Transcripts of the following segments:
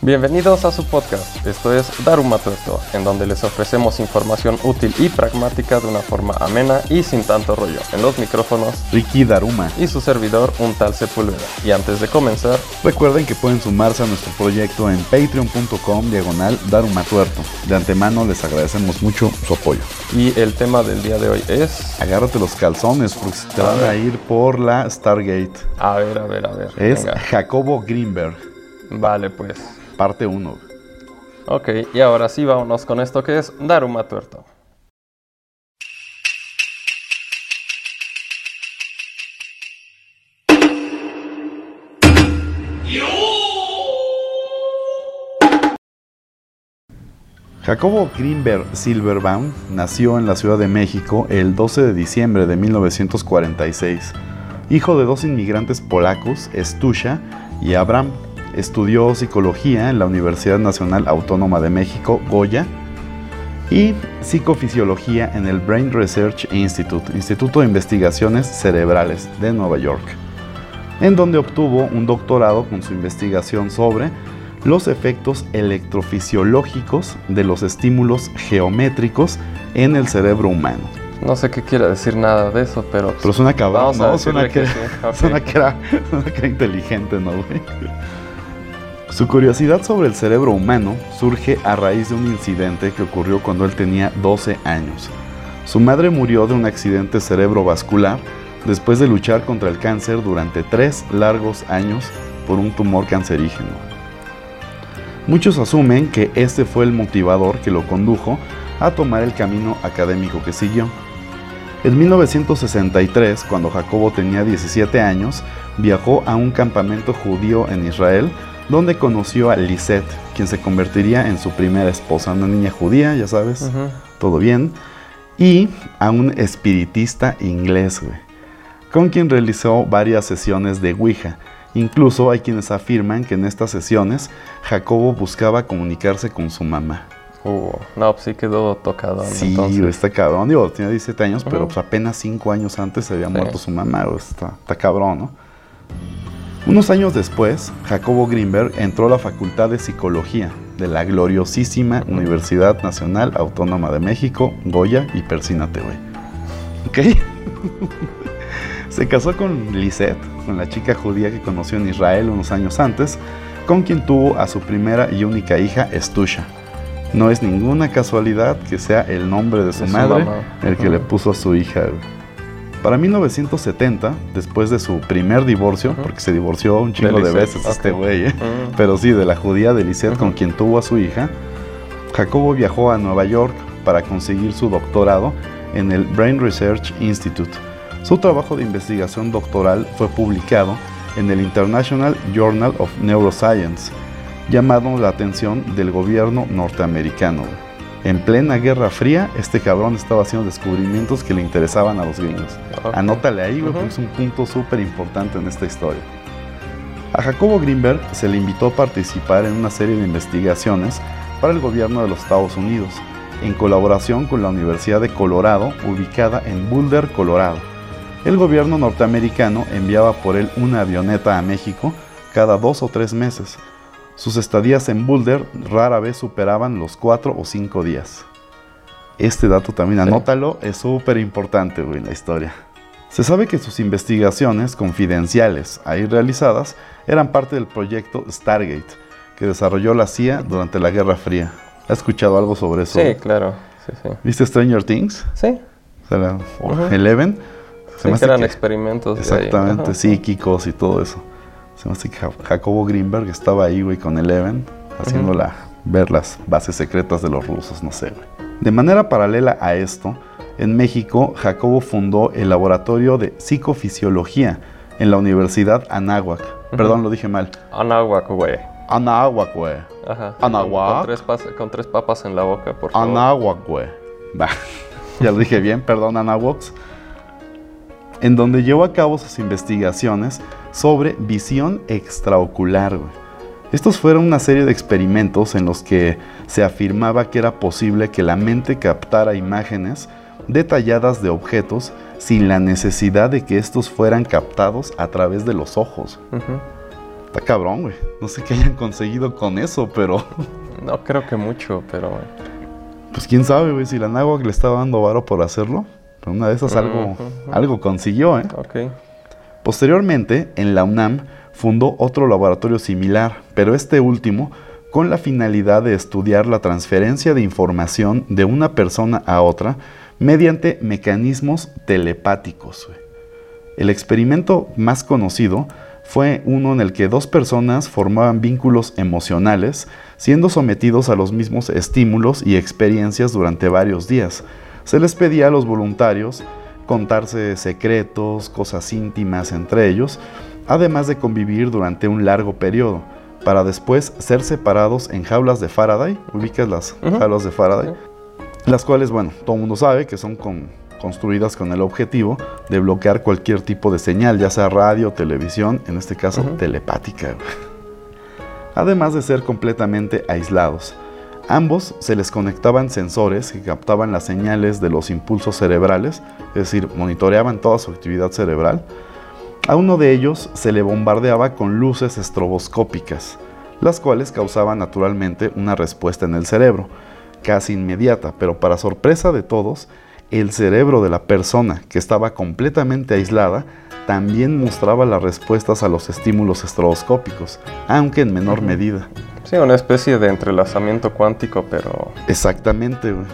Bienvenidos a su podcast, esto es Daruma Tuerto, en donde les ofrecemos información útil y pragmática de una forma amena y sin tanto rollo. En los micrófonos, Ricky Daruma. Y su servidor, un tal Sepúlveda. Y antes de comenzar, recuerden que pueden sumarse a nuestro proyecto en patreon.com diagonal Daruma Tuerto. De antemano les agradecemos mucho su apoyo. Y el tema del día de hoy es... Agárrate los calzones porque te van a ir por la Stargate. A ver, a ver, a ver. Es Jacobo Greenberg. Vale, pues parte 1. Ok, y ahora sí vámonos con esto que es Daruma Tuerto. Jacobo Greenberg Silverbaum nació en la Ciudad de México el 12 de diciembre de 1946, hijo de dos inmigrantes polacos, Stusha y Abraham. Estudió psicología en la Universidad Nacional Autónoma de México, Goya, y psicofisiología en el Brain Research Institute, Instituto de Investigaciones Cerebrales de Nueva York, en donde obtuvo un doctorado con su investigación sobre los efectos electrofisiológicos de los estímulos geométricos en el cerebro humano. No sé qué quiere decir nada de eso, pero... Pero suena cabrón, ¿no? Suena que, suena que, era, inteligente, ¿no, güey? Su curiosidad sobre el cerebro humano surge a raíz de un incidente que ocurrió cuando él tenía 12 años. Su madre murió de un accidente cerebrovascular después de luchar contra el cáncer durante tres largos años por un tumor cancerígeno. Muchos asumen que este fue el motivador que lo condujo a tomar el camino académico que siguió. En 1963, cuando Jacobo tenía 17 años, viajó a un campamento judío en Israel donde conoció a Lisette, quien se convertiría en su primera esposa, una niña judía, ya sabes, todo bien, y a un espiritista inglés, güey, con quien realizó varias sesiones de Ouija. Incluso hay quienes afirman que en estas sesiones Jacobo buscaba comunicarse con su mamá. Uh, no, pues sí quedó tocado. Sí, está cabrón. Digo, tenía 17 años, pero pues apenas 5 años antes se había muerto su mamá. Está, está cabrón, ¿no? Unos años después, Jacobo Greenberg entró a la Facultad de Psicología de la gloriosísima Universidad Nacional Autónoma de México, Goya y Persínate, güey. ¿Ok? Se casó con Lisette, con la chica judía que conoció en Israel unos años antes, con quien tuvo a su primera y única hija, Estusha. No es ninguna casualidad que sea el nombre de su madre el que le puso a su hija. Para 1970, después de su primer divorcio, porque se divorció un chingo de, veces este güey, ¿eh? pero sí, de la judía de Lisette con quien tuvo a su hija, Jacobo viajó a Nueva York para conseguir su doctorado en el Brain Research Institute. Su trabajo de investigación doctoral fue publicado en el International Journal of Neuroscience, llamando la atención del gobierno norteamericano. En plena Guerra Fría, este cabrón estaba haciendo descubrimientos que le interesaban a los gringos. Anótale ahí, güey, porque es un punto súper importante en esta historia. A Jacobo Greenberg se le invitó a participar en una serie de investigaciones para el gobierno de los Estados Unidos, en colaboración con la Universidad de Colorado, ubicada en Boulder, Colorado. El gobierno norteamericano enviaba por él una avioneta a México cada dos o tres meses sus estadías en Boulder rara vez superaban los cuatro o cinco días. Este dato también, anótalo, es súper importante en la historia. Se sabe que sus investigaciones confidenciales ahí realizadas eran parte del proyecto Stargate, que desarrolló la CIA durante la Guerra Fría. ¿Has escuchado algo sobre eso? Sí, claro. ¿Viste Stranger Things? Sí. Eleven. Se eran experimentos. Exactamente, psíquicos y todo eso. Se me hace que Jacobo Greenberg estaba ahí, güey, con Eleven, haciéndola ver las bases secretas de los rusos, no sé, güey. De manera paralela a esto, en México, Jacobo fundó el Laboratorio de Psicofisiología en la Universidad Anáhuac. Perdón, lo dije mal. Anáhuac, güey. Anáhuac, güey. Ajá. Anáhuac. Con tres, papas en la boca, por favor. Anáhuac, güey. ya lo dije bien, perdón, Anáhuac. En donde llevó a cabo sus investigaciones sobre visión extraocular. Estos fueron una serie de experimentos en los que se afirmaba que era posible que la mente captara imágenes detalladas de objetos sin la necesidad de que estos fueran captados a través de los ojos. Está cabrón, güey. No sé qué hayan conseguido con eso, pero... No creo que mucho, pero... Pues quién sabe, güey, si la Nahuac le estaba dando varo por hacerlo. Pero una de esas algo, algo consiguió, ¿eh? Ok. Posteriormente, en la UNAM, fundó otro laboratorio similar, pero este último con la finalidad de estudiar la transferencia de información de una persona a otra mediante mecanismos telepáticos. El experimento más conocido fue uno en el que dos personas formaban vínculos emocionales, siendo sometidos a los mismos estímulos y experiencias durante varios días. Se les pedía a los voluntarios contarse secretos, cosas íntimas entre ellos, además de convivir durante un largo periodo, para después ser separados en jaulas de Faraday, ubicas las jaulas de Faraday, las cuales, bueno, todo el mundo sabe que son construidas con el objetivo de bloquear cualquier tipo de señal, ya sea radio, televisión, en este caso telepática. Además de ser completamente aislados. Ambos se les conectaban sensores que captaban las señales de los impulsos cerebrales, es decir, monitoreaban toda su actividad cerebral. A uno de ellos se le bombardeaba con luces estroboscópicas, las cuales causaban naturalmente una respuesta en el cerebro, casi inmediata, pero para sorpresa de todos, el cerebro de la persona que estaba completamente aislada también mostraba las respuestas a los estímulos estroboscópicos, aunque en menor medida. Sí, una especie de entrelazamiento cuántico, pero... Exactamente, güey.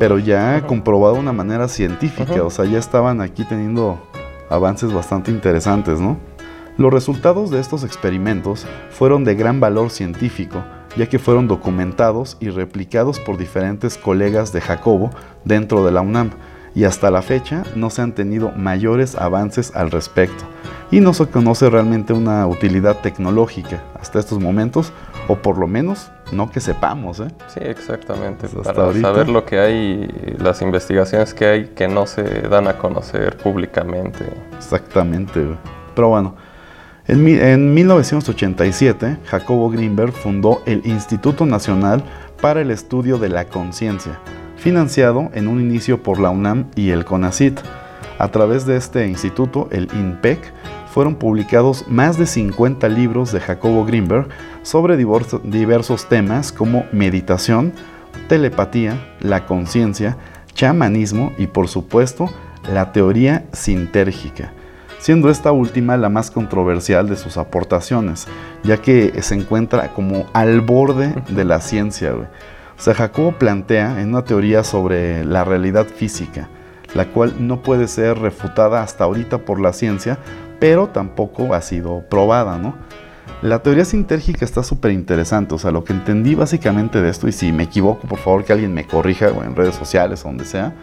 Pero ya comprobado de una manera científica, o sea, ya estaban aquí teniendo avances bastante interesantes, ¿no? Los resultados de estos experimentos fueron de gran valor científico, ya que fueron documentados y replicados por diferentes colegas de Jacobo dentro de la UNAM, y hasta la fecha no se han tenido mayores avances al respecto, y no se conoce realmente una utilidad tecnológica hasta estos momentos, o por lo menos no que sepamos. ¿eh? Sí, exactamente. Pues para saber lo que hay, las investigaciones que hay que no se dan a conocer públicamente. Exactamente. Pero bueno, en, en 1987, Jacobo Greenberg fundó el Instituto Nacional para el Estudio de la Conciencia, financiado en un inicio por la UNAM y el CONACIT. A través de este instituto, el INPEC, fueron publicados más de 50 libros de Jacobo Greenberg sobre diversos temas como meditación, telepatía, la conciencia, chamanismo y por supuesto la teoría sintérgica, siendo esta última la más controversial de sus aportaciones, ya que se encuentra como al borde de la ciencia. O sea, Jacobo plantea en una teoría sobre la realidad física, la cual no puede ser refutada hasta ahorita por la ciencia, pero tampoco ha sido probada, ¿no? La teoría sintérgica está súper interesante, o sea, lo que entendí básicamente de esto, y si me equivoco, por favor que alguien me corrija o en redes sociales o donde sea,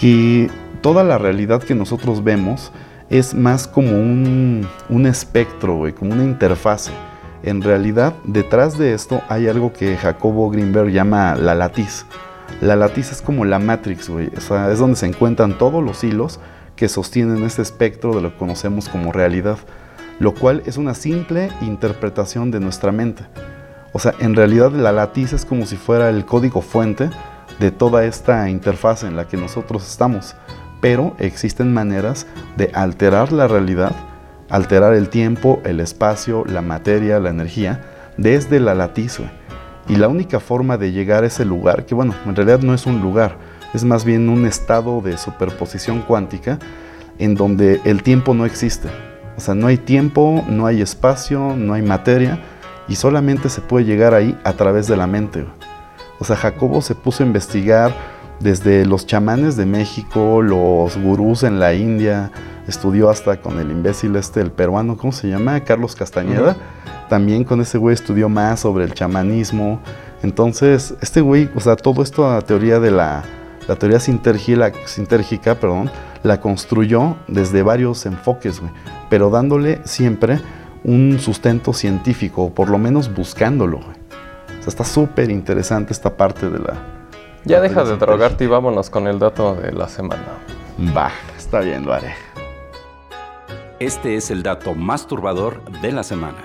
que toda la realidad que nosotros vemos es más como un, un espectro, como una interfase. En realidad, detrás de esto hay algo que Jacobo Greenberg llama la latiz. La latiz es como la Matrix, güey. O sea, es donde se encuentran todos los hilos que sostienen este espectro de lo que conocemos como realidad, lo cual es una simple interpretación de nuestra mente. O sea, en realidad la latiz es como si fuera el código fuente de toda esta interfaz en la que nosotros estamos, pero existen maneras de alterar la realidad, alterar el tiempo, el espacio, la materia, la energía, desde la latiz. Y la única forma de llegar a ese lugar, que bueno, en realidad no es un lugar, es más bien un estado de superposición cuántica en donde el tiempo no existe. O sea, no hay tiempo, no hay espacio, no hay materia y solamente se puede llegar ahí a través de la mente. O sea, Jacobo se puso a investigar desde los chamanes de México, los gurús en la India, estudió hasta con el imbécil este, el peruano, ¿cómo se llama? Carlos Castañeda. También con ese güey estudió más sobre el chamanismo. Entonces, este güey, o sea, todo esto a teoría de la la teoría sintérgica, perdón, la construyó desde varios enfoques, pero dándole siempre un sustento científico, o por lo menos buscándolo. O sea, está súper interesante esta parte de la... Ya deja de drogarte y vámonos con el dato de la semana. Va, está bien, lo haré. Este es el dato más turbador de la semana.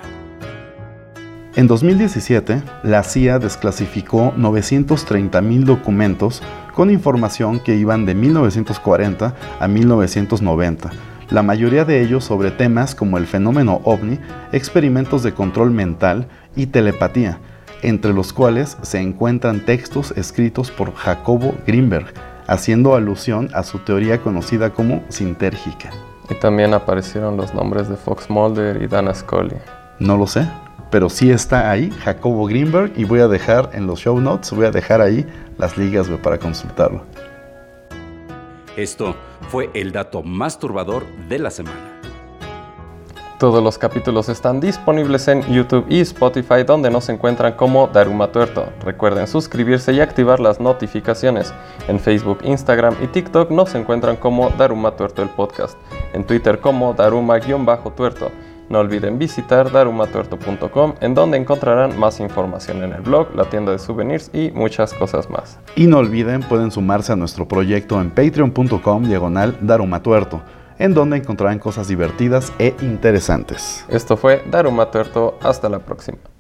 En 2017, la CIA desclasificó 930.000 documentos con información que iban de 1940 a 1990, la mayoría de ellos sobre temas como el fenómeno ovni, experimentos de control mental y telepatía, entre los cuales se encuentran textos escritos por Jacobo Greenberg, haciendo alusión a su teoría conocida como sintérgica. Y también aparecieron los nombres de Fox Mulder y Dana Scully. No lo sé, pero sí está ahí Jacobo Greenberg y voy a dejar en los show notes, voy a dejar ahí las ligas para consultarlo. Esto fue el dato más turbador de la semana. Todos los capítulos están disponibles en YouTube y Spotify donde nos encuentran como Daruma Tuerto. Recuerden suscribirse y activar las notificaciones. En Facebook, Instagram y TikTok nos encuentran como Daruma Tuerto el podcast. En Twitter como Daruma-tuerto. No olviden visitar darumatuerto.com en donde encontrarán más información en el blog, la tienda de souvenirs y muchas cosas más. Y no olviden, pueden sumarse a nuestro proyecto en patreon.com diagonal darumatuerto en donde encontrarán cosas divertidas e interesantes. Esto fue Daruma Tuerto, hasta la próxima.